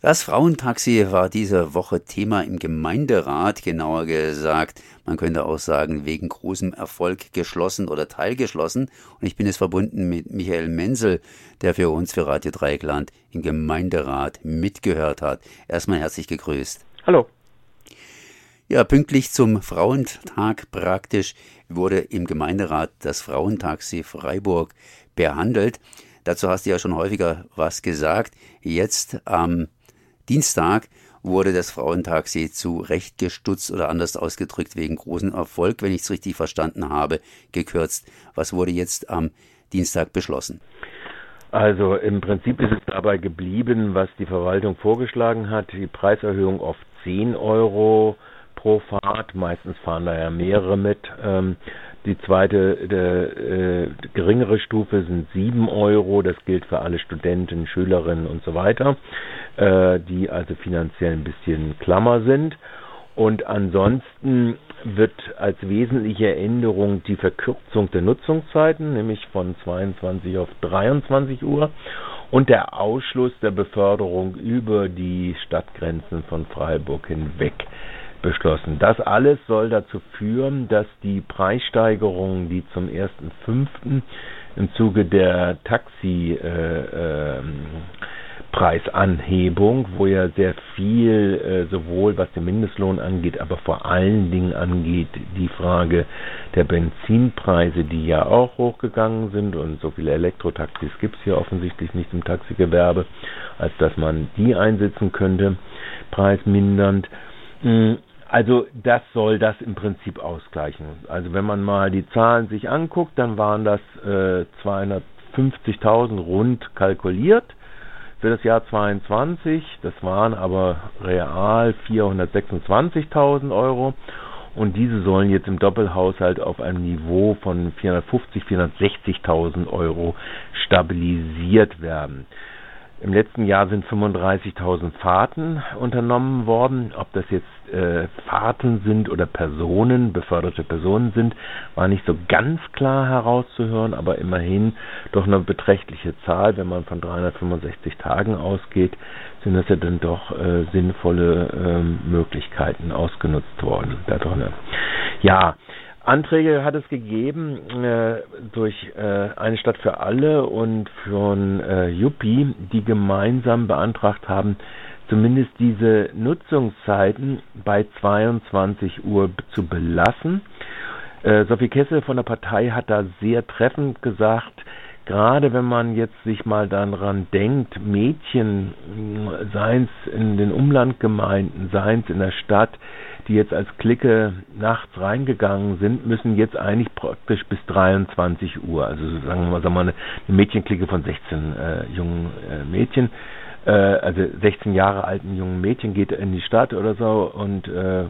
Das Frauentaxi war diese Woche Thema im Gemeinderat, genauer gesagt, man könnte auch sagen, wegen großem Erfolg geschlossen oder teilgeschlossen. Und ich bin jetzt verbunden mit Michael Menzel, der für uns für Radio Dreieckland im Gemeinderat mitgehört hat. Erstmal herzlich gegrüßt. Hallo. Ja, pünktlich zum Frauentag praktisch wurde im Gemeinderat das Frauentaxi Freiburg behandelt. Dazu hast du ja schon häufiger was gesagt. Jetzt am Dienstag wurde das Frauentaxi zu Recht gestutzt oder anders ausgedrückt wegen großen Erfolg, wenn ich es richtig verstanden habe, gekürzt. Was wurde jetzt am Dienstag beschlossen? Also im Prinzip ist es dabei geblieben, was die Verwaltung vorgeschlagen hat. Die Preiserhöhung auf 10 Euro pro Fahrt. Meistens fahren da ja mehrere mit. Ähm, die zweite, der, äh, geringere Stufe sind 7 Euro. Das gilt für alle Studenten, Schülerinnen und so weiter, äh, die also finanziell ein bisschen klammer sind. Und ansonsten wird als wesentliche Änderung die Verkürzung der Nutzungszeiten, nämlich von 22 auf 23 Uhr und der Ausschluss der Beförderung über die Stadtgrenzen von Freiburg hinweg beschlossen. Das alles soll dazu führen, dass die Preissteigerungen, die zum 1.5. im Zuge der Taxi äh, äh, Preisanhebung, wo ja sehr viel äh, sowohl was den Mindestlohn angeht, aber vor allen Dingen angeht die Frage der Benzinpreise, die ja auch hochgegangen sind und so viele Elektrotaxis gibt es hier offensichtlich nicht im Taxigewerbe, als dass man die einsetzen könnte, preismindernd. Also das soll das im Prinzip ausgleichen. Also wenn man mal die Zahlen sich anguckt, dann waren das äh, 250.000 rund kalkuliert für das Jahr 22. Das waren aber real 426.000 Euro. Und diese sollen jetzt im Doppelhaushalt auf einem Niveau von 450, 460.000 Euro stabilisiert werden. Im letzten Jahr sind 35.000 Fahrten unternommen worden. Ob das jetzt äh, Fahrten sind oder Personen, beförderte Personen sind, war nicht so ganz klar herauszuhören, aber immerhin doch eine beträchtliche Zahl. Wenn man von 365 Tagen ausgeht, sind das ja dann doch äh, sinnvolle äh, Möglichkeiten ausgenutzt worden da drin. Ja, Anträge hat es gegeben äh, durch äh, eine Stadt für alle und von äh, Juppie, die gemeinsam beantragt haben, zumindest diese Nutzungszeiten bei 22 Uhr zu belassen. Äh, Sophie Kessel von der Partei hat da sehr treffend gesagt, gerade wenn man jetzt sich mal daran denkt, Mädchen, seien es in den Umlandgemeinden, seien es in der Stadt, die jetzt als Clique nachts reingegangen sind, müssen jetzt eigentlich praktisch bis 23 Uhr, also sagen wir mal, sagen wir mal eine, Mädchenklicke von 16 äh, jungen äh, Mädchen, äh, also 16 Jahre alten jungen Mädchen geht in die Stadt oder so und äh,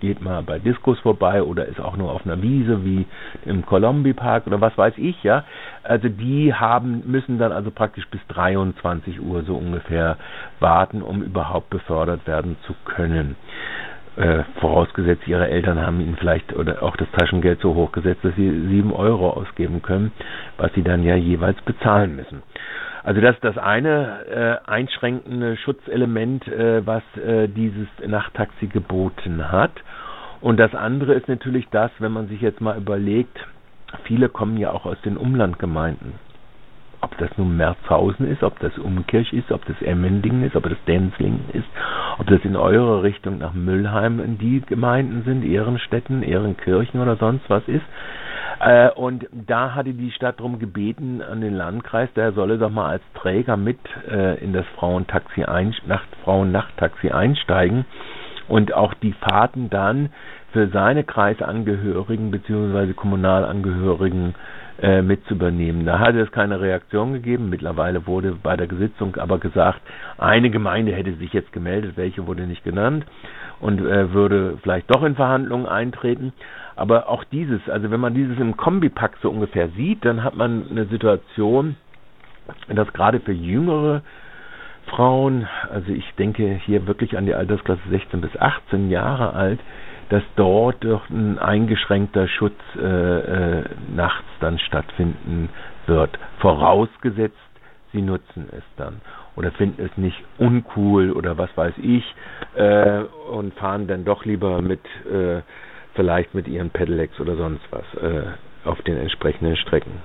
geht mal bei Diskos vorbei oder ist auch nur auf einer Wiese wie im Colombi Park oder was weiß ich, ja. Also die haben, müssen dann also praktisch bis 23 Uhr so ungefähr warten, um überhaupt befördert werden zu können. Äh, vorausgesetzt, ihre Eltern haben ihnen vielleicht oder auch das Taschengeld so hoch gesetzt, dass sie sieben Euro ausgeben können, was sie dann ja jeweils bezahlen müssen. Also das ist das eine äh, einschränkende Schutzelement, äh, was äh, dieses Nachttaxi geboten hat. Und das andere ist natürlich das, wenn man sich jetzt mal überlegt, viele kommen ja auch aus den Umlandgemeinden ob das nun Merzhausen ist, ob das Umkirch ist, ob das Emmendingen ist, ob das Denzlingen ist, ob das in eurer Richtung nach Müllheim in die Gemeinden sind, Ehrenstädten, Ehrenkirchen oder sonst was ist. Äh, und da hatte die Stadt darum gebeten an den Landkreis, der solle doch mal als Träger mit äh, in das Frauentaxi ein, Nacht, Frauennachttaxi einsteigen und auch die Fahrten dann für seine Kreisangehörigen bzw. Kommunalangehörigen äh, mit zu übernehmen. Da hatte es keine Reaktion gegeben. Mittlerweile wurde bei der Sitzung aber gesagt, eine Gemeinde hätte sich jetzt gemeldet, welche wurde nicht genannt und äh, würde vielleicht doch in Verhandlungen eintreten. Aber auch dieses, also wenn man dieses im Kombipack so ungefähr sieht, dann hat man eine Situation, dass gerade für jüngere Frauen, also ich denke hier wirklich an die Altersklasse 16 bis 18 Jahre alt, dass dort doch ein eingeschränkter Schutz äh, äh, nachts dann stattfinden wird. Vorausgesetzt, sie nutzen es dann. oder finden es nicht uncool oder was weiß ich äh, und fahren dann doch lieber mit äh, vielleicht mit ihren Pedelecs oder sonst was äh, auf den entsprechenden Strecken.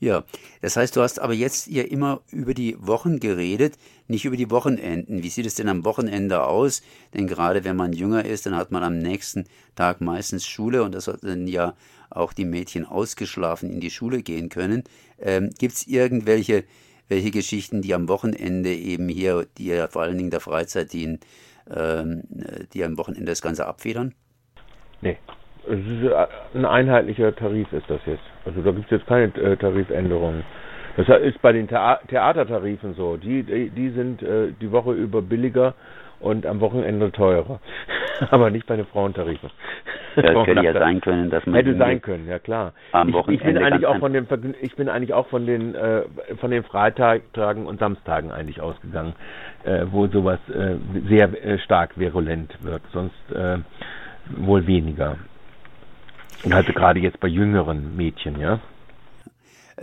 Ja, das heißt, du hast aber jetzt ja immer über die Wochen geredet, nicht über die Wochenenden. Wie sieht es denn am Wochenende aus? Denn gerade wenn man jünger ist, dann hat man am nächsten Tag meistens Schule und das sollten ja auch die Mädchen ausgeschlafen in die Schule gehen können. Ähm, Gibt es irgendwelche welche Geschichten, die am Wochenende eben hier, die ja vor allen Dingen der Freizeit dienen, ähm, die am Wochenende das Ganze abfedern? Nee, es ist äh, ein einheitlicher Tarif ist das jetzt. Also da gibt es jetzt keine äh, Tarifänderungen. Das ist bei den Thea Theatertarifen so. Die, die, die sind äh, die Woche über billiger und am Wochenende teurer. Aber nicht bei den Frauentarifen. Ja, das hätte ja sein können, dass man hätte sein können, ja klar. Am Wochenende ich, ich bin eigentlich auch von den ich bin eigentlich auch von den äh, von den Freitagen und Samstagen eigentlich ausgegangen, äh, wo sowas äh, sehr äh, stark virulent wird. Sonst äh, wohl weniger. Also gerade jetzt bei jüngeren Mädchen, ja.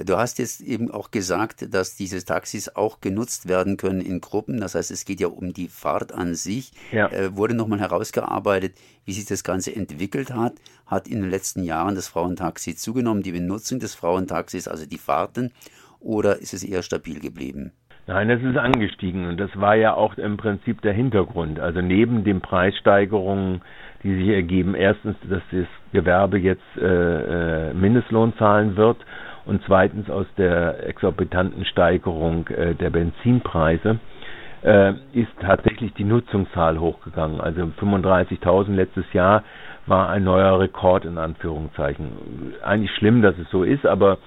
Du hast jetzt eben auch gesagt, dass diese Taxis auch genutzt werden können in Gruppen. Das heißt, es geht ja um die Fahrt an sich. Ja. Äh, wurde nochmal herausgearbeitet, wie sich das Ganze entwickelt hat. Hat in den letzten Jahren das Frauentaxi zugenommen, die Benutzung des Frauentaxis, also die Fahrten, oder ist es eher stabil geblieben? Nein, es ist angestiegen und das war ja auch im Prinzip der Hintergrund. Also neben den Preissteigerungen, die sich ergeben, erstens, dass das Gewerbe jetzt äh, äh Mindestlohn zahlen wird und zweitens aus der exorbitanten Steigerung äh, der Benzinpreise äh, ist tatsächlich die Nutzungszahl hochgegangen. Also 35.000 letztes Jahr war ein neuer Rekord in Anführungszeichen. Eigentlich schlimm, dass es so ist, aber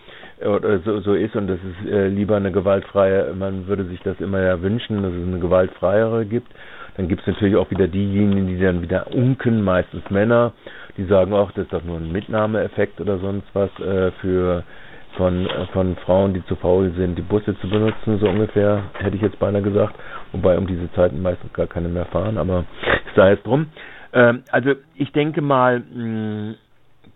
oder so, so ist und das ist äh, lieber eine gewaltfreie, man würde sich das immer ja wünschen, dass es eine gewaltfreiere gibt. Dann gibt es natürlich auch wieder diejenigen, die dann wieder unken, meistens Männer, die sagen auch, das ist doch nur ein Mitnahmeeffekt oder sonst was äh, für von, von Frauen, die zu faul sind, die Busse zu benutzen, so ungefähr, hätte ich jetzt beinahe gesagt. Wobei um diese Zeiten meistens gar keine mehr fahren, aber sei es drum. Ähm, also ich denke mal, mh,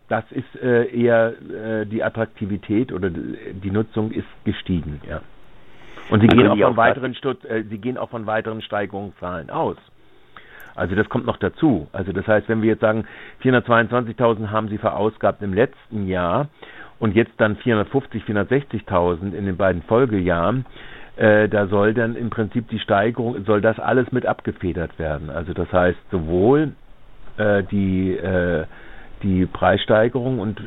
das ist äh, eher äh, die Attraktivität oder die Nutzung ist gestiegen, ja. Und sie gehen auch von weiteren Stutz, äh, sie gehen auch von weiteren Steigerungszahlen aus. Also das kommt noch dazu. Also das heißt, wenn wir jetzt sagen, 422.000 haben sie verausgabt im letzten Jahr und jetzt dann 450, 460.000 in den beiden Folgejahren, äh, da soll dann im Prinzip die Steigerung, soll das alles mit abgefedert werden. Also das heißt sowohl äh, die äh, die Preissteigerung und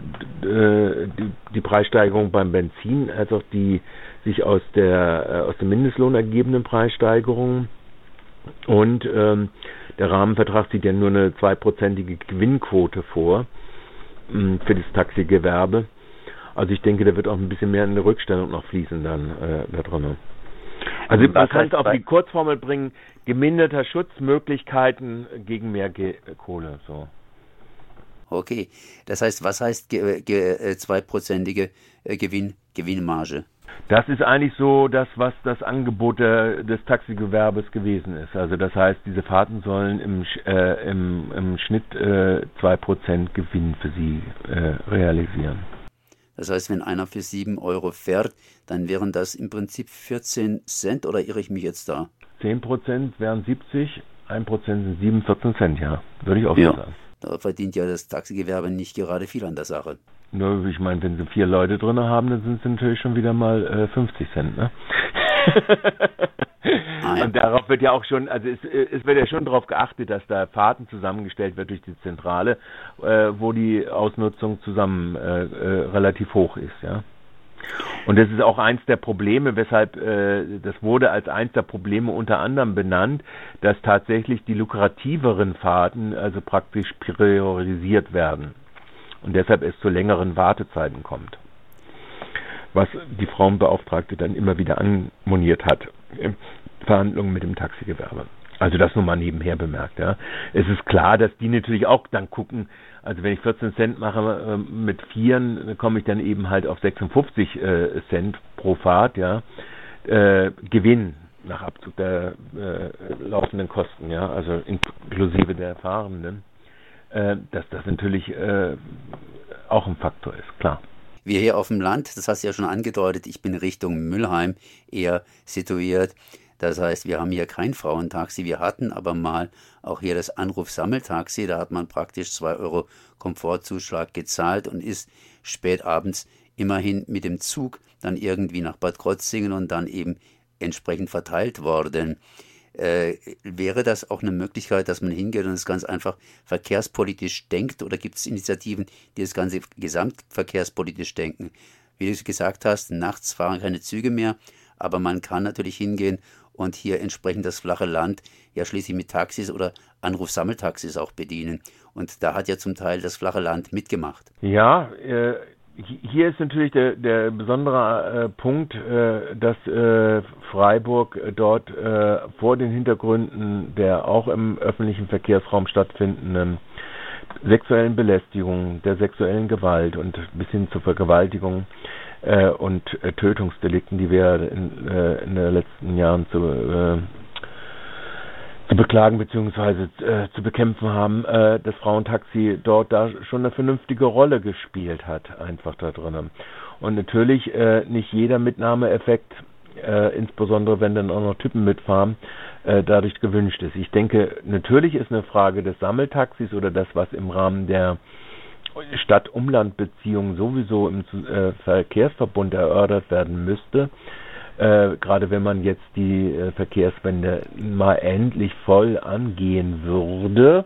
äh, die, die Preissteigerung beim Benzin als auch die sich aus der äh, aus dem Mindestlohn ergebenden Preissteigerungen und ähm, der Rahmenvertrag sieht ja nur eine zweiprozentige Gewinnquote vor mh, hm, für das Taxigewerbe. Also ich denke, da wird auch ein bisschen mehr in eine Rückstellung noch fließen dann äh, da drin. Also man kann es auf die Kurzformel bringen, geminderter Schutz, Möglichkeiten gegen mehr Ge Kohle. So. Okay, das heißt, was heißt ge ge äh, zweiprozentige äh, Gewinn, Gewinnmarge? Das ist eigentlich so das, was das Angebot der, des Taxigewerbes gewesen ist. Also das heißt, diese Fahrten sollen im, äh, im, im Schnitt äh, 2% Gewinn für sie äh, realisieren. Das heißt, wenn einer für 7 Euro fährt, dann wären das im Prinzip 14 Cent oder irre ich mich jetzt da? 10% wären 70, 1% sind 7, 14 Cent, ja. Würde ich auch ja. sagen. Da verdient ja das Taxigewerbe nicht gerade viel an der Sache. Nur, ich meine, wenn sie vier Leute drin haben, dann sind es natürlich schon wieder mal äh, 50 Cent, ne? Und darauf wird ja auch schon, also es, es, wird ja schon darauf geachtet, dass da Fahrten zusammengestellt wird durch die Zentrale, äh, wo die Ausnutzung zusammen äh, äh, relativ hoch ist, ja. Und das ist auch eins der Probleme, weshalb äh, das wurde als eins der Probleme unter anderem benannt, dass tatsächlich die lukrativeren Fahrten also praktisch priorisiert werden und deshalb es zu längeren Wartezeiten kommt. Was die Frauenbeauftragte dann immer wieder anmoniert hat in Verhandlungen mit dem Taxigewerbe. Also das nur mal nebenher bemerkt. Ja. Es ist klar, dass die natürlich auch dann gucken, also wenn ich 14 Cent mache äh, mit Vieren, komme ich dann eben halt auf 56 äh, Cent pro Fahrt, ja. Äh, Gewinn nach Abzug der äh, laufenden Kosten, ja, also inklusive der Fahrenden, äh, dass das natürlich äh, auch ein Faktor ist, klar. Wir hier auf dem Land, das hast du ja schon angedeutet, ich bin Richtung Müllheim eher situiert. Das heißt, wir haben hier kein Frauentaxi. Wir hatten aber mal auch hier das Anruf-Sammeltaxi. Da hat man praktisch zwei Euro Komfortzuschlag gezahlt und ist spät abends immerhin mit dem Zug dann irgendwie nach Bad Krotzingen und dann eben entsprechend verteilt worden. Äh, wäre das auch eine Möglichkeit, dass man hingeht und es ganz einfach verkehrspolitisch denkt oder gibt es Initiativen, die das Ganze gesamtverkehrspolitisch denken? Wie du gesagt hast, nachts fahren keine Züge mehr, aber man kann natürlich hingehen und hier entsprechend das flache Land ja schließlich mit Taxis oder Anrufsammeltaxis auch bedienen. Und da hat ja zum Teil das flache Land mitgemacht. Ja, äh, hier ist natürlich der, der besondere äh, Punkt, äh, dass äh, Freiburg dort äh, vor den Hintergründen der auch im öffentlichen Verkehrsraum stattfindenden sexuellen Belästigung, der sexuellen Gewalt und bis hin zur Vergewaltigung äh, und äh, Tötungsdelikten, die wir in, in den letzten Jahren zu zu beklagen bzw. Äh, zu bekämpfen haben, äh, das Frauentaxi dort da schon eine vernünftige Rolle gespielt hat, einfach da drinnen. Und natürlich äh, nicht jeder Mitnahmeeffekt, äh, insbesondere wenn dann auch noch Typen mitfahren, äh, dadurch gewünscht ist. Ich denke, natürlich ist eine Frage des Sammeltaxis oder das, was im Rahmen der Stadt-Umland-Beziehung sowieso im äh, Verkehrsverbund erörtert werden müsste, äh, gerade wenn man jetzt die äh, Verkehrswende mal endlich voll angehen würde,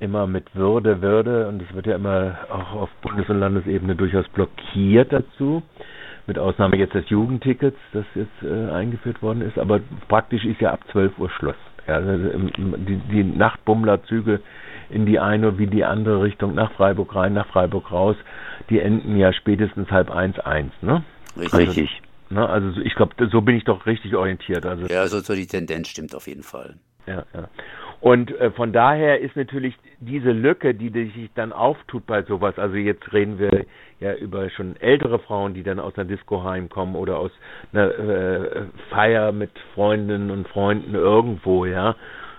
immer mit Würde, Würde, und es wird ja immer auch auf Bundes- und Landesebene durchaus blockiert dazu, mit Ausnahme jetzt des Jugendtickets, das jetzt äh, eingeführt worden ist, aber praktisch ist ja ab 12 Uhr Schluss. Ja, also die, die Nachtbummlerzüge in die eine wie die andere Richtung nach Freiburg rein, nach Freiburg raus, die enden ja spätestens halb eins eins, ne? Richtig. Ne? Also ich glaube, so bin ich doch richtig orientiert. Also ja, so, so die Tendenz stimmt auf jeden Fall. Ja, ja. Und äh, von daher ist natürlich diese Lücke, die sich dann auftut bei sowas, also jetzt reden wir ja über schon ältere Frauen, die dann aus einer Disco heimkommen oder aus einer äh, Feier mit Freundinnen und Freunden irgendwo, ja.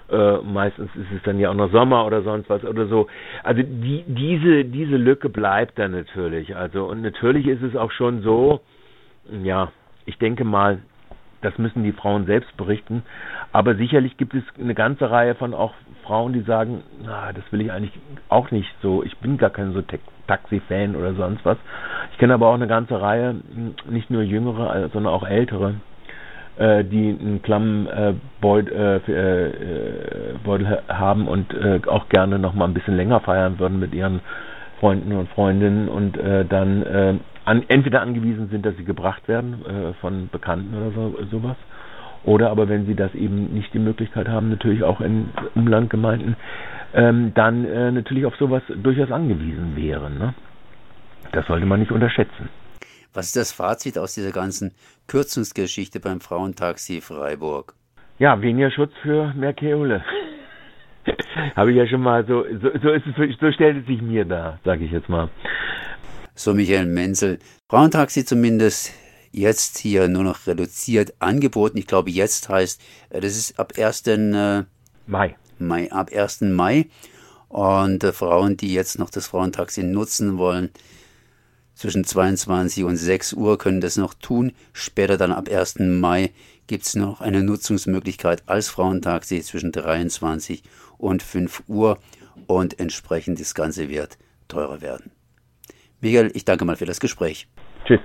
Äh, meistens ist es dann ja auch noch Sommer oder sonst was oder so. Also die, diese, diese Lücke bleibt dann natürlich. Also und natürlich ist es auch schon so, ja, ich denke mal, das müssen die Frauen selbst berichten. Aber sicherlich gibt es eine ganze Reihe von auch Frauen, die sagen, na, das will ich eigentlich auch nicht so. Ich bin gar kein so Taxi-Fan oder sonst was. Ich kenne aber auch eine ganze Reihe, nicht nur jüngere, sondern auch ältere, äh, die einen Klammbeutel äh, äh, haben und auch gerne noch mal ein bisschen länger feiern würden mit ihren Freunden und Freundinnen und dann an, entweder angewiesen sind, dass sie gebracht werden äh, von Bekannten oder so, sowas, oder aber wenn sie das eben nicht die Möglichkeit haben, natürlich auch in Umlandgemeinden, ähm, dann äh, natürlich auf sowas durchaus angewiesen wären. Ne? Das sollte man nicht unterschätzen. Was ist das Fazit aus dieser ganzen Kürzungsgeschichte beim Frauentaxi Freiburg? Ja, weniger Schutz für mehr Keole. Habe ich ja schon mal so, so, so ist es, so stellt es sich mir da, sage ich jetzt mal so Michael Menzel. Frauentaxi zumindest jetzt hier nur noch reduziert angeboten. Ich glaube, jetzt heißt, äh, das ist ab 1. Äh, Mai. Mai. Ab 1. Mai. Und äh, Frauen, die jetzt noch das Frauentaxi nutzen wollen, zwischen 22 und 6 Uhr können das noch tun. Später dann ab 1. Mai gibt es noch eine Nutzungsmöglichkeit als Frauentaxi zwischen 23 und 5 Uhr und entsprechend das Ganze wird teurer werden. Michael, ich danke mal für das Gespräch. Tschüss.